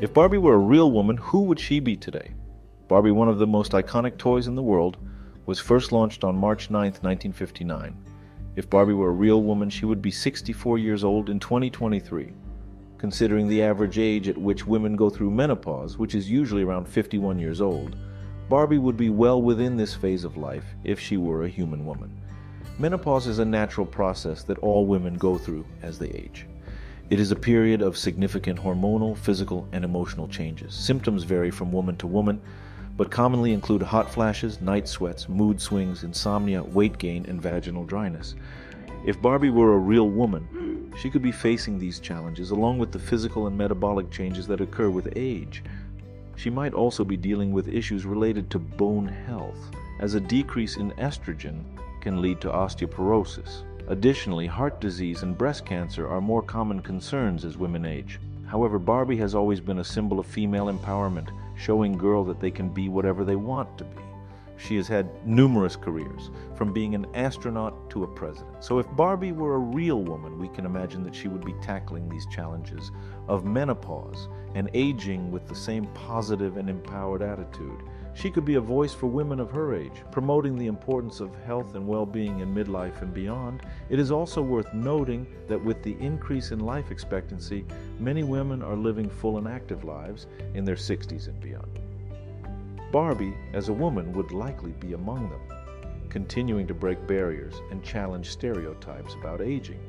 If Barbie were a real woman, who would she be today? Barbie, one of the most iconic toys in the world, was first launched on March 9, 1959. If Barbie were a real woman, she would be 64 years old in 2023. Considering the average age at which women go through menopause, which is usually around 51 years old, Barbie would be well within this phase of life if she were a human woman. Menopause is a natural process that all women go through as they age. It is a period of significant hormonal, physical, and emotional changes. Symptoms vary from woman to woman, but commonly include hot flashes, night sweats, mood swings, insomnia, weight gain, and vaginal dryness. If Barbie were a real woman, she could be facing these challenges along with the physical and metabolic changes that occur with age. She might also be dealing with issues related to bone health, as a decrease in estrogen can lead to osteoporosis. Additionally, heart disease and breast cancer are more common concerns as women age. However, Barbie has always been a symbol of female empowerment, showing girls that they can be whatever they want to be. She has had numerous careers, from being an astronaut to a president. So, if Barbie were a real woman, we can imagine that she would be tackling these challenges of menopause and aging with the same positive and empowered attitude. She could be a voice for women of her age, promoting the importance of health and well being in midlife and beyond. It is also worth noting that with the increase in life expectancy, many women are living full and active lives in their 60s and beyond. Barbie, as a woman, would likely be among them, continuing to break barriers and challenge stereotypes about aging.